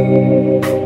Música